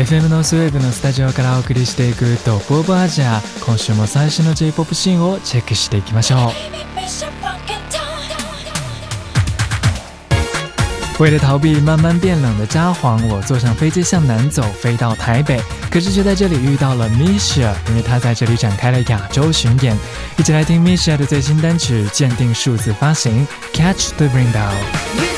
FM のスウェーブのスタジオからお送りしていくトップオブアジア今週も最新の J-POP シーンをチェックしていきましょう为了逃避慢慢变冷的札幌，我坐上飞机向南走，飞到台北。可是却在这里遇到了 Misha，因为他在这里展开了亚洲巡演。一起来听 Misha 的最新单曲，鉴定数字发行，Catch the Rainbow。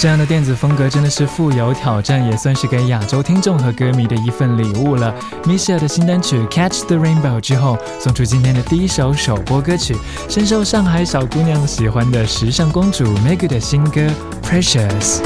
这样的电子风格真的是富有挑战，也算是给亚洲听众和歌迷的一份礼物了。Misha 的新单曲《Catch the Rainbow》之后，送出今天的第一首首播歌曲，深受上海小姑娘喜欢的时尚公主 Meg 的新歌《Precious》。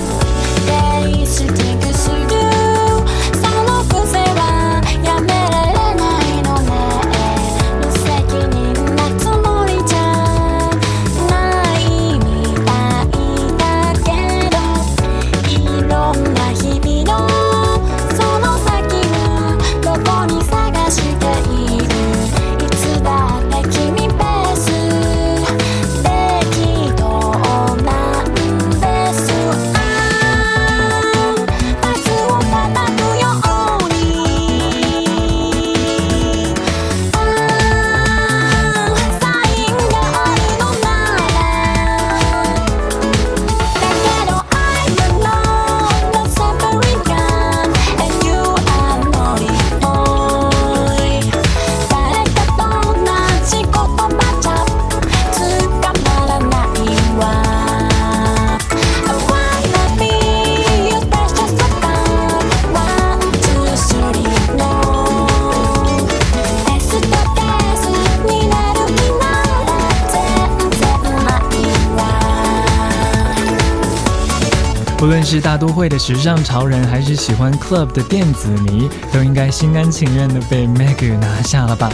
是大都会的时尚潮人，还是喜欢 club 的电子迷，都应该心甘情愿的被 Meg 拿下了吧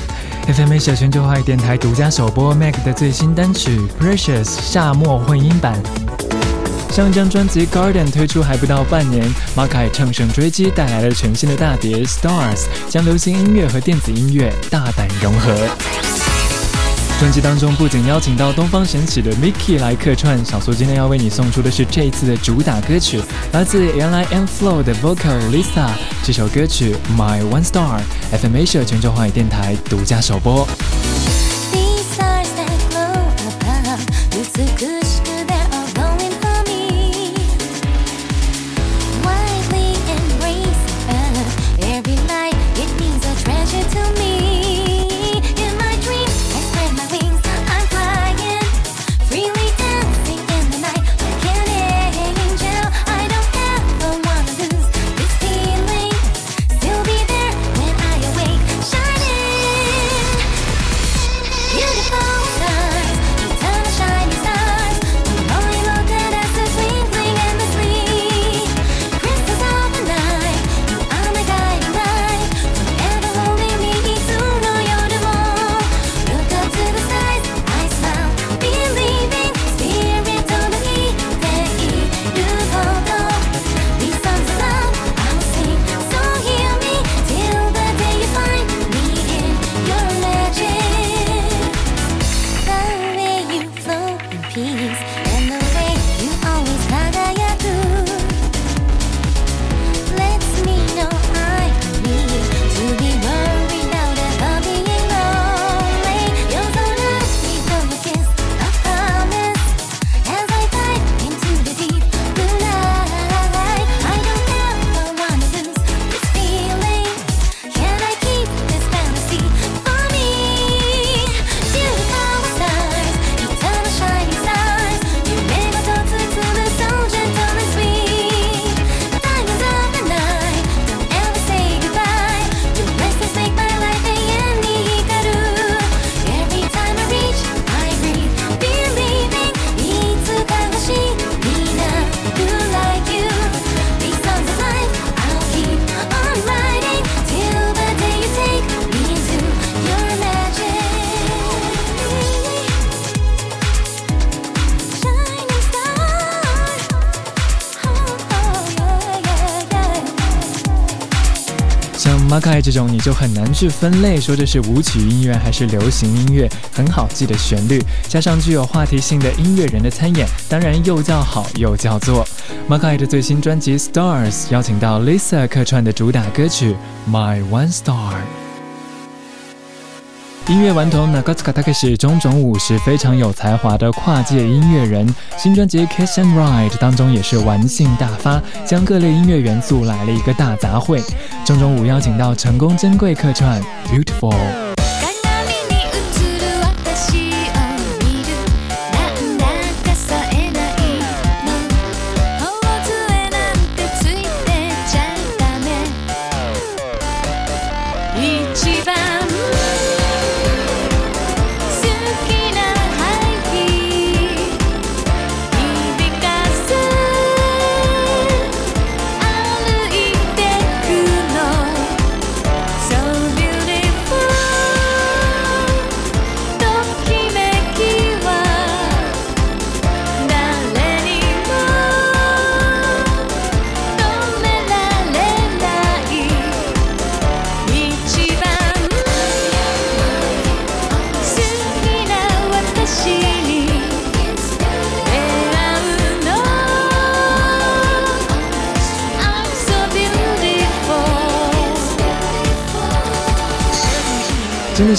？FM 小全球化电台独家首播 Meg 的最新单曲《Precious》夏末混音版。上一张专辑《Garden》推出还不到半年，马凯乘胜追击，带来了全新的大碟《Stars》，将流行音乐和电子音乐大胆融合。专辑当中不仅邀请到东方神起的 Mickey 来客串，小苏今天要为你送出的是这一次的主打歌曲，来自 L.I.M Flow 的 Vocal Lisa。这首歌曲 My One Star，FM Asia 全球华语电台独家首播。这种你就很难去分类，说这是舞曲音乐还是流行音乐，很好记的旋律，加上具有话题性的音乐人的参演，当然又叫好又叫座。m a k a i 的最新专辑《Stars》邀请到 Lisa 客串的主打歌曲《My One Star》。音乐顽童 Nagata t a k e s 种种舞是非常有才华的跨界音乐人，新专辑《Kiss and Ride》当中也是玩性大发，将各类音乐元素来了一个大杂烩。中种舞邀请到成功珍贵客串《Beautiful》。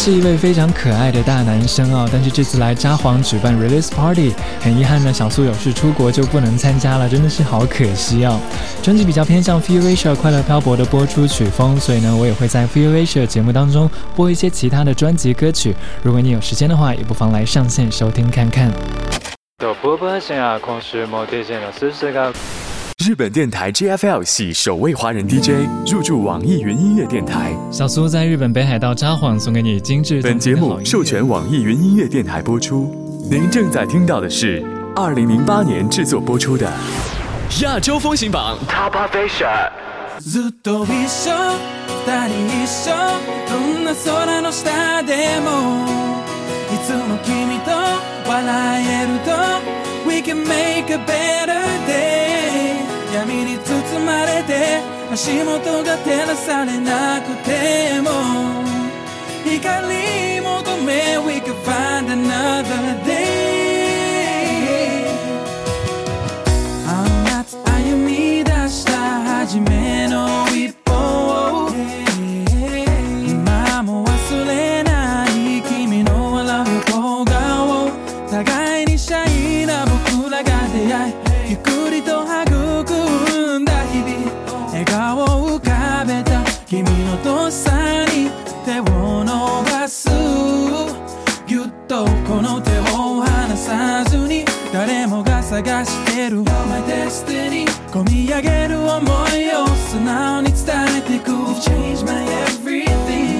是一位非常可爱的大男生哦，但是这次来札幌举办 release party，很遗憾呢，小苏有事出国就不能参加了，真的是好可惜哦。专辑比较偏向 Feel Asia 快乐漂泊的播出曲风，所以呢，我也会在 Feel Asia 节目当中播一些其他的专辑歌曲。如果你有时间的话，也不妨来上线收听看看。日本电台 JFL 系首位华人 DJ 入驻网易云音乐电台。小苏在日本北海道札幌送给你精致。本节目授权网易云音乐电台播出。您正在听到的是二零零八年制作播出的亚洲风行榜 Top Asia。闇に包まれて足元が照らされなくても光求め We can find another day あ夏歩み出した初めの一歩を今も忘れない君の笑う横顔互いにシャイな僕らが出会いゆっくりと育んだ日々笑顔を浮かべた君のとっさに手を伸ばす。ぎゅっとこの手を離さずに誰もが探してる。My destiny 込み上げる想いを素直に伝えていく。You changed my everything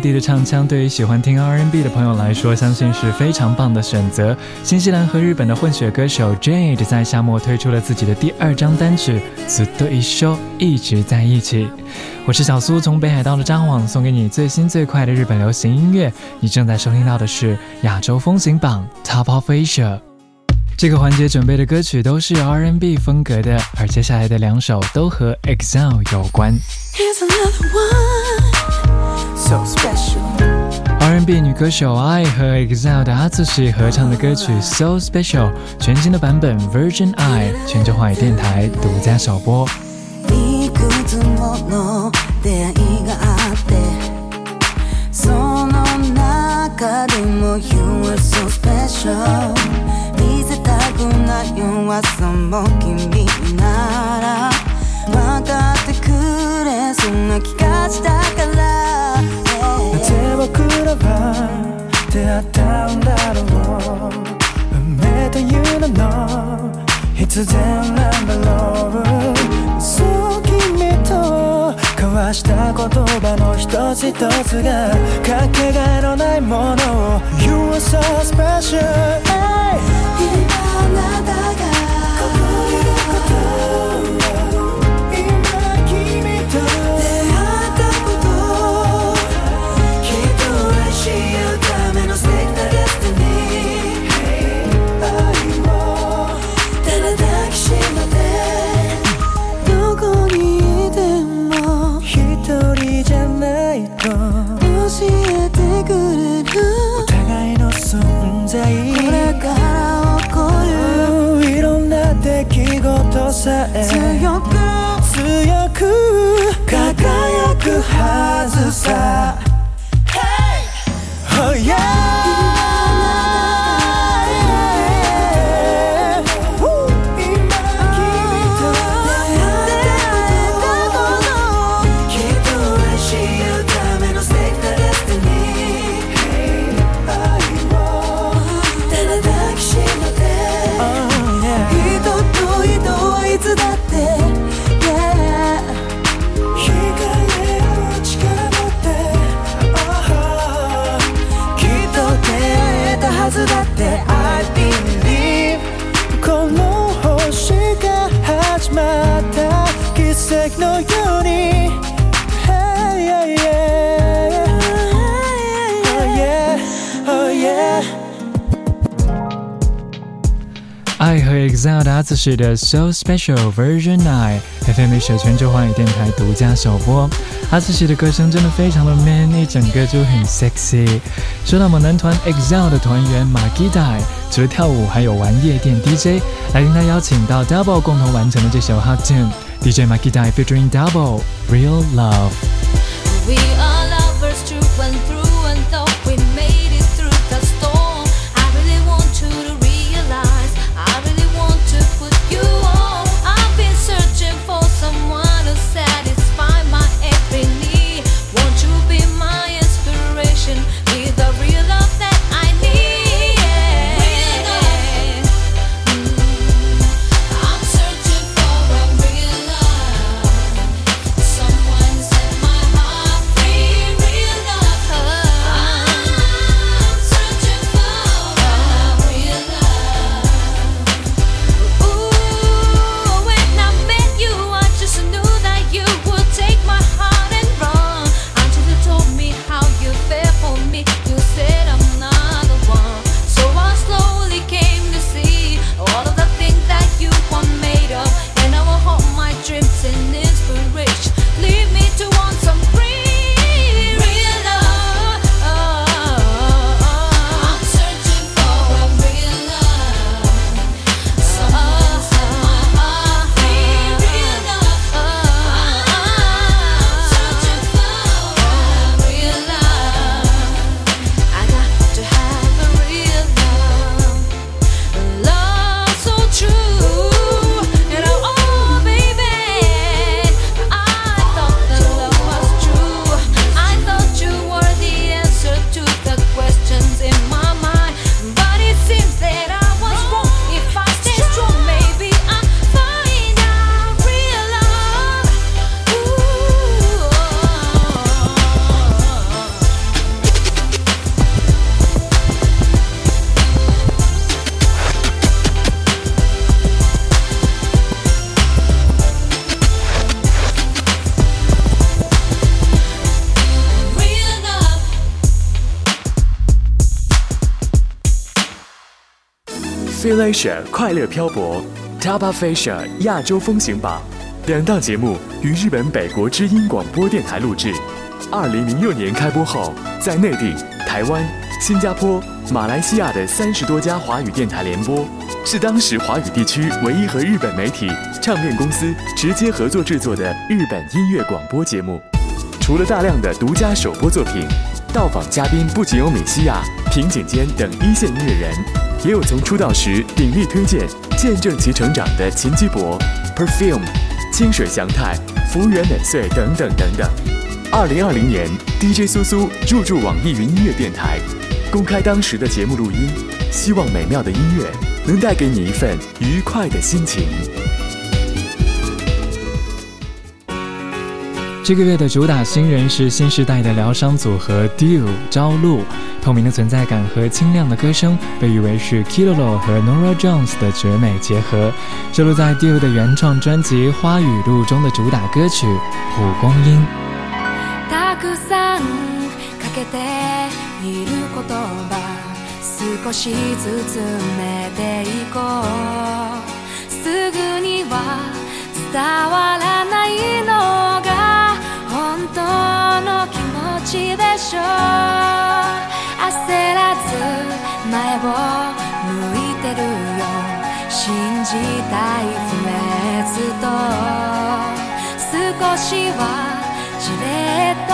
文和道地的唱腔，对于喜欢听 R&B 的朋友来说，相信是非常棒的选择。新西兰和日本的混血歌手 Jade 在夏末推出了自己的第二张单曲《ずっと一緒》，一直在一起。我是小苏，从北海道的札幌送给你最新最快的日本流行音乐。你正在收听到的是亚洲风行榜 Top of Asia。这个环节准备的歌曲都是 R&B 风格的，而接下来的两首都和 EXILE 有关。 R&B 女歌手 I 和 EXILE 的 Atsushi 合唱的歌曲 So Special，全新的版本 Virgin I，全球华语电台独家首播。僕らは出会ったんだろう運命という名の必然なんだろうそう君と交わした言葉の一つ一つがかけがえのないものを You are so special、さえ EXILE 的阿次士的 So Special Version 9，FM 社全球华语电台独家首播。阿次士的歌声真的非常的 man，一整个就很 sexy。说到我们男团 EXILE 的团员马吉代，除了跳舞，还有玩夜店 DJ，来跟他邀请到 Double 共同完成的这首 Hot Tune，DJ 马吉代 featuring Double Real Love。Philasia 快乐漂泊 Taba Asia 亚洲风行榜，两档节目于日本北国之音广播电台录制。二零零六年开播后，在内地、台湾、新加坡、马来西亚的三十多家华语电台联播，是当时华语地区唯一和日本媒体唱片公司直接合作制作的日本音乐广播节目。除了大量的独家首播作品，到访嘉宾不仅有米西亚、平井坚等一线音乐人，也有从出道时鼎力推荐、见证其成长的秦基博、Perfume、清水祥太、福原美穗等等等等。二零二零年，DJ 苏苏入驻网易云音乐电台，公开当时的节目录音，希望美妙的音乐能带给你一份愉快的心情。这个月的主打新人是新时代的疗伤组合 Dew 朝露，透明的存在感和清亮的歌声被誉为是 Kilolo 和 Nora Jones 的绝美结合，收录在 Dew 的原创专辑《花语录》中的主打歌曲《蒲公英》。たくさんかけている言葉少しずつ埋めていこうすぐには伝わらないのが本当 の気持ちでしょう。焦らず前を向いてるよ。信じたい不滅と。少しはじれった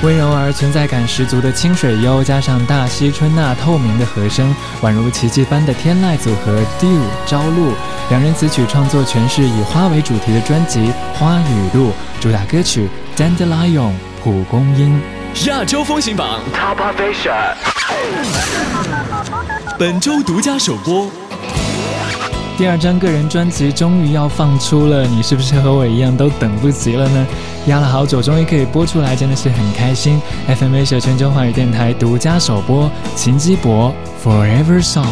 温柔而存在感十足的清水优，加上大西春那透明的和声，宛如奇迹般的天籁组合 Dew 朝露，两人此曲创作全是以花为主题的专辑《花语录》，主打歌曲《Dandelion》蒲公英。亚洲风行榜 Top of Asia，本周独家首播。第二张个人专辑终于要放出了，你是不是和我一样都等不及了呢？压了好久，终于可以播出来，真的是很开心。FMA 社全球华语电台独家首播秦基博《Forever Song》。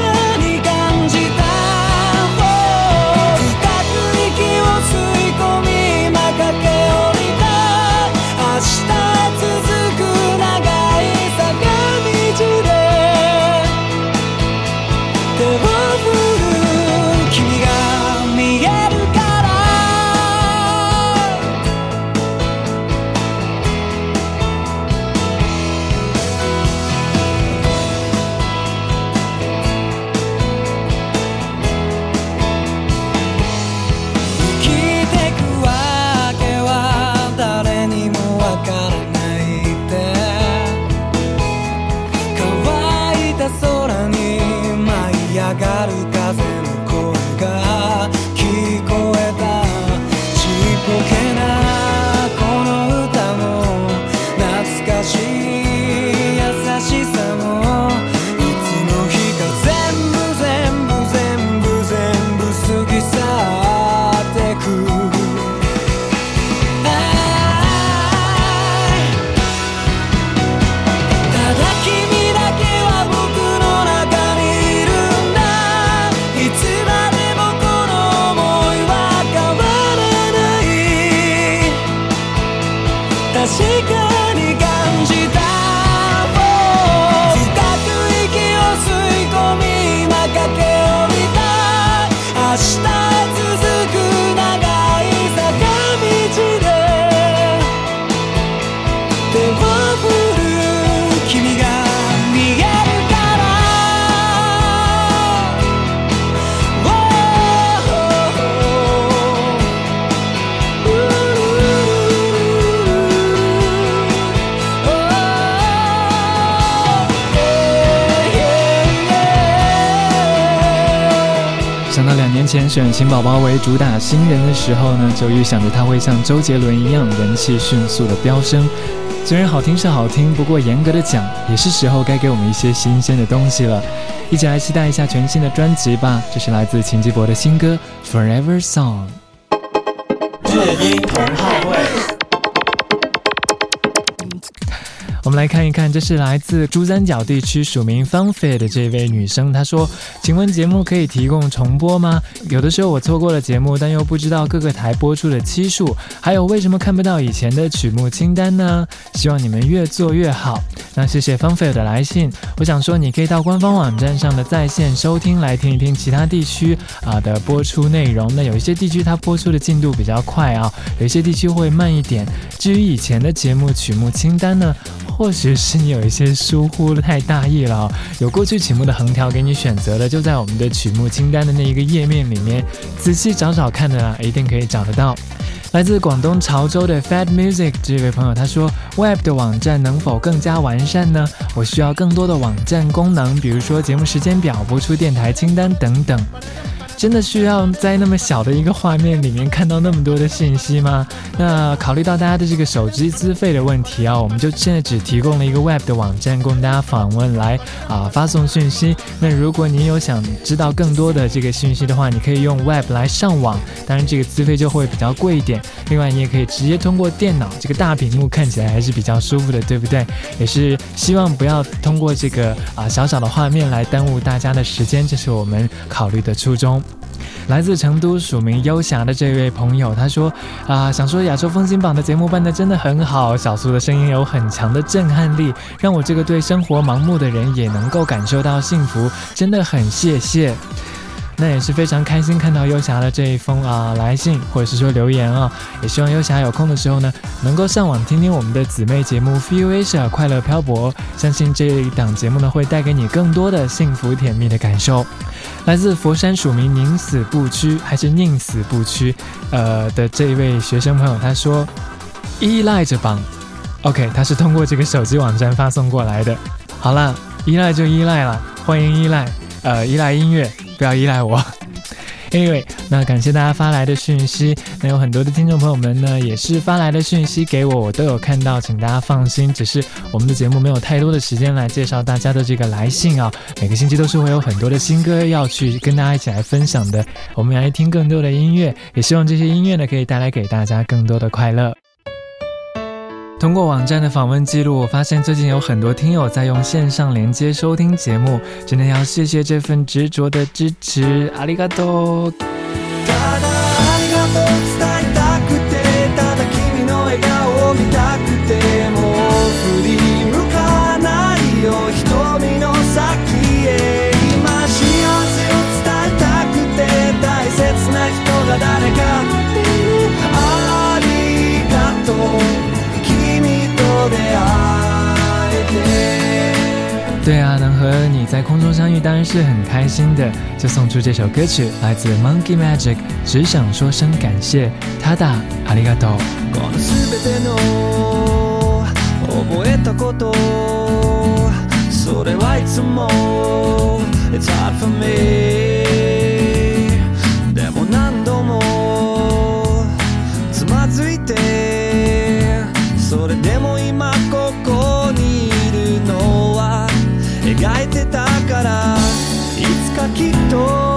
gonna 前选秦宝宝为主打新人的时候呢，就预想着他会像周杰伦一样人气迅速的飙升。虽然好听是好听，不过严格的讲，也是时候该给我们一些新鲜的东西了。一起来期待一下全新的专辑吧！这是来自秦基博的新歌《Forever Song》。乐音同好会。我们来看一看，这是来自珠三角地区署名 Funfit 的这位女生，她说：“请问节目可以提供重播吗？有的时候我错过了节目，但又不知道各个台播出的期数，还有为什么看不到以前的曲目清单呢？希望你们越做越好。”那谢谢 Funfit 的来信，我想说你可以到官方网站上的在线收听来听一听其他地区啊的播出内容。那有一些地区它播出的进度比较快啊，有一些地区会慢一点。至于以前的节目曲目清单呢？或许是你有一些疏忽了，太大意了。有过去曲目的横条给你选择的，就在我们的曲目清单的那一个页面里面，仔细找找看的啦，一定可以找得到。来自广东潮州的 Fat Music 这位朋友他说：“Web 的网站能否更加完善呢？我需要更多的网站功能，比如说节目时间表、播出电台清单等等。”真的需要在那么小的一个画面里面看到那么多的信息吗？那考虑到大家的这个手机资费的问题啊，我们就现在只提供了一个 Web 的网站供大家访问来啊发送讯息。那如果你有想知道更多的这个信息的话，你可以用 Web 来上网，当然这个资费就会比较贵一点。另外，你也可以直接通过电脑，这个大屏幕看起来还是比较舒服的，对不对？也是希望不要通过这个啊小小的画面来耽误大家的时间，这是我们考虑的初衷。来自成都署名优霞的这位朋友，他说：“啊，想说亚洲风情榜的节目办得真的很好，小苏的声音有很强的震撼力，让我这个对生活盲目的人也能够感受到幸福，真的很谢谢。”那也是非常开心看到优霞的这一封啊来信，或者是说留言啊，也希望优霞有空的时候呢，能够上网听听我们的姊妹节目《Feel Asia 快乐漂泊》，相信这一档节目呢会带给你更多的幸福甜蜜的感受。来自佛山署名宁死不屈还是宁死不屈，呃的这一位学生朋友，他说依赖着榜，OK，他是通过这个手机网站发送过来的。好了，依赖就依赖了，欢迎依赖，呃，依赖音乐。不要依赖我。Anyway，那感谢大家发来的讯息。那有很多的听众朋友们呢，也是发来的讯息给我，我都有看到，请大家放心。只是我们的节目没有太多的时间来介绍大家的这个来信啊。每个星期都是会有很多的新歌要去跟大家一起来分享的。我们来听更多的音乐，也希望这些音乐呢可以带来给大家更多的快乐。通过网站的访问记录，我发现最近有很多听友在用线上连接收听节目，真的要谢谢这份执着的支持，阿里嘎多。对啊，能和你在空中相遇当然是很开心的，就送出这首歌曲，来自 Monkey Magic，只想说声感谢，他的阿里嘎多。描いてたからいつかき っと